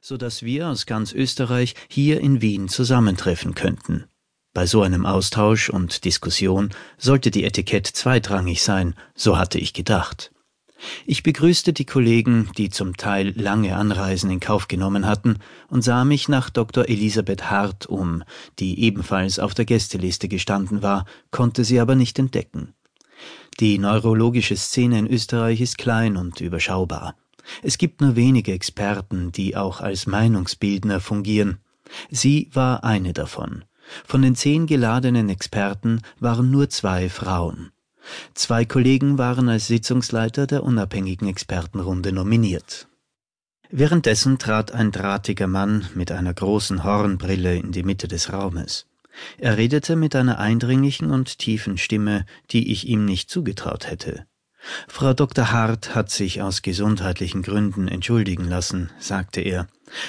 so dass wir aus ganz Österreich hier in Wien zusammentreffen könnten. Bei so einem Austausch und Diskussion sollte die Etikett zweitrangig sein, so hatte ich gedacht. Ich begrüßte die Kollegen, die zum Teil lange Anreisen in Kauf genommen hatten, und sah mich nach Dr. Elisabeth Hart um, die ebenfalls auf der Gästeliste gestanden war, konnte sie aber nicht entdecken. Die neurologische Szene in Österreich ist klein und überschaubar. Es gibt nur wenige Experten, die auch als Meinungsbildner fungieren. Sie war eine davon. Von den zehn geladenen Experten waren nur zwei Frauen. Zwei Kollegen waren als Sitzungsleiter der unabhängigen Expertenrunde nominiert. Währenddessen trat ein drahtiger Mann mit einer großen Hornbrille in die Mitte des Raumes. Er redete mit einer eindringlichen und tiefen Stimme, die ich ihm nicht zugetraut hätte. Frau Dr. Hart hat sich aus gesundheitlichen Gründen entschuldigen lassen, sagte er.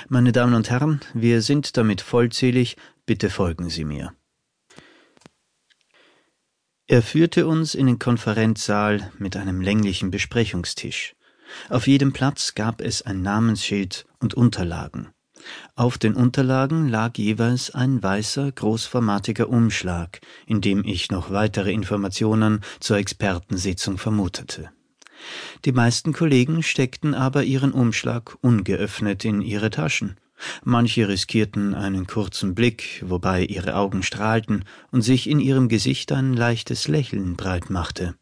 Meine Damen und Herren, wir sind damit vollzählig, bitte folgen Sie mir. Er führte uns in den Konferenzsaal mit einem länglichen Besprechungstisch. Auf jedem Platz gab es ein Namensschild und Unterlagen. Auf den Unterlagen lag jeweils ein weißer, großformatiger Umschlag, in dem ich noch weitere Informationen zur Expertensitzung vermutete. Die meisten Kollegen steckten aber ihren Umschlag ungeöffnet in ihre Taschen. Manche riskierten einen kurzen Blick, wobei ihre Augen strahlten und sich in ihrem Gesicht ein leichtes Lächeln breit machte.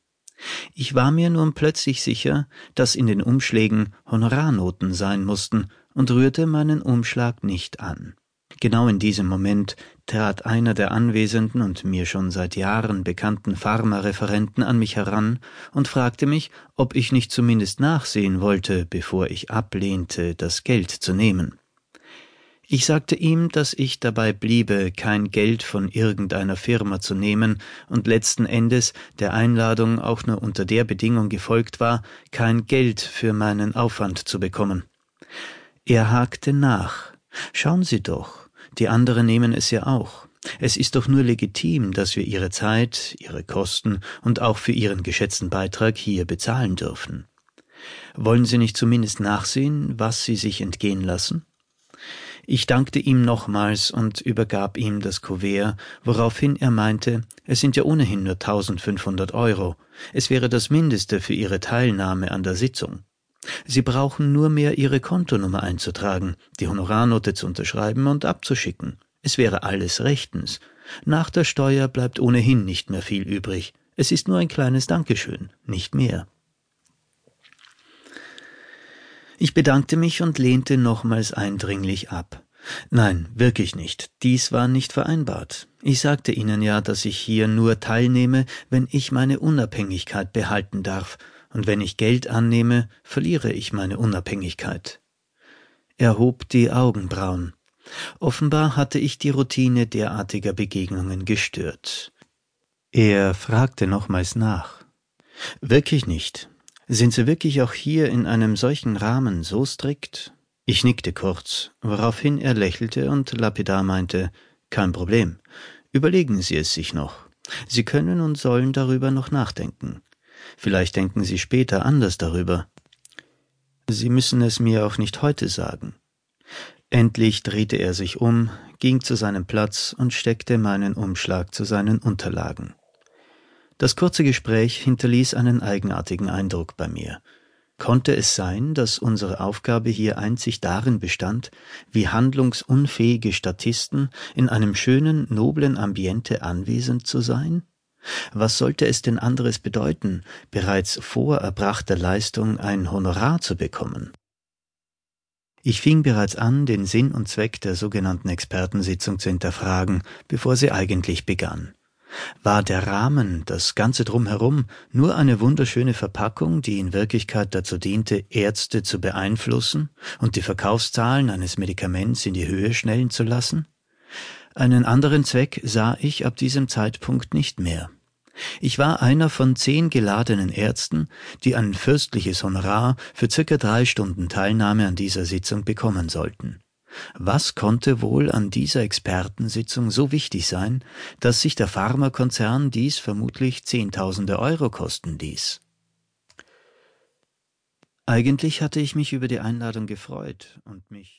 Ich war mir nun plötzlich sicher, dass in den Umschlägen Honorarnoten sein mussten und rührte meinen Umschlag nicht an. Genau in diesem Moment trat einer der anwesenden und mir schon seit Jahren bekannten Pharmareferenten an mich heran und fragte mich, ob ich nicht zumindest nachsehen wollte, bevor ich ablehnte, das Geld zu nehmen. Ich sagte ihm, dass ich dabei bliebe, kein Geld von irgendeiner Firma zu nehmen und letzten Endes der Einladung auch nur unter der Bedingung gefolgt war, kein Geld für meinen Aufwand zu bekommen. Er hakte nach. Schauen Sie doch, die anderen nehmen es ja auch. Es ist doch nur legitim, dass wir Ihre Zeit, Ihre Kosten und auch für Ihren geschätzten Beitrag hier bezahlen dürfen. Wollen Sie nicht zumindest nachsehen, was Sie sich entgehen lassen? Ich dankte ihm nochmals und übergab ihm das Kuvert, woraufhin er meinte, es sind ja ohnehin nur 1500 Euro. Es wäre das Mindeste für Ihre Teilnahme an der Sitzung. Sie brauchen nur mehr Ihre Kontonummer einzutragen, die Honorarnote zu unterschreiben und abzuschicken. Es wäre alles rechtens. Nach der Steuer bleibt ohnehin nicht mehr viel übrig. Es ist nur ein kleines Dankeschön, nicht mehr. Ich bedankte mich und lehnte nochmals eindringlich ab. Nein, wirklich nicht. Dies war nicht vereinbart. Ich sagte Ihnen ja, dass ich hier nur teilnehme, wenn ich meine Unabhängigkeit behalten darf, und wenn ich Geld annehme, verliere ich meine Unabhängigkeit. Er hob die Augenbrauen. Offenbar hatte ich die Routine derartiger Begegnungen gestört. Er fragte nochmals nach. Wirklich nicht. Sind Sie wirklich auch hier in einem solchen Rahmen so strikt? Ich nickte kurz, woraufhin er lächelte und lapidar meinte, kein Problem. Überlegen Sie es sich noch. Sie können und sollen darüber noch nachdenken. Vielleicht denken Sie später anders darüber. Sie müssen es mir auch nicht heute sagen. Endlich drehte er sich um, ging zu seinem Platz und steckte meinen Umschlag zu seinen Unterlagen. Das kurze Gespräch hinterließ einen eigenartigen Eindruck bei mir. Konnte es sein, dass unsere Aufgabe hier einzig darin bestand, wie handlungsunfähige Statisten in einem schönen, noblen Ambiente anwesend zu sein? Was sollte es denn anderes bedeuten, bereits vor erbrachter Leistung ein Honorar zu bekommen? Ich fing bereits an, den Sinn und Zweck der sogenannten Expertensitzung zu hinterfragen, bevor sie eigentlich begann. War der Rahmen, das Ganze drumherum, nur eine wunderschöne Verpackung, die in Wirklichkeit dazu diente, Ärzte zu beeinflussen und die Verkaufszahlen eines Medikaments in die Höhe schnellen zu lassen? Einen anderen Zweck sah ich ab diesem Zeitpunkt nicht mehr. Ich war einer von zehn geladenen Ärzten, die ein fürstliches Honorar für circa drei Stunden Teilnahme an dieser Sitzung bekommen sollten. Was konnte wohl an dieser Expertensitzung so wichtig sein, dass sich der Pharmakonzern dies vermutlich Zehntausende Euro kosten ließ? Eigentlich hatte ich mich über die Einladung gefreut und mich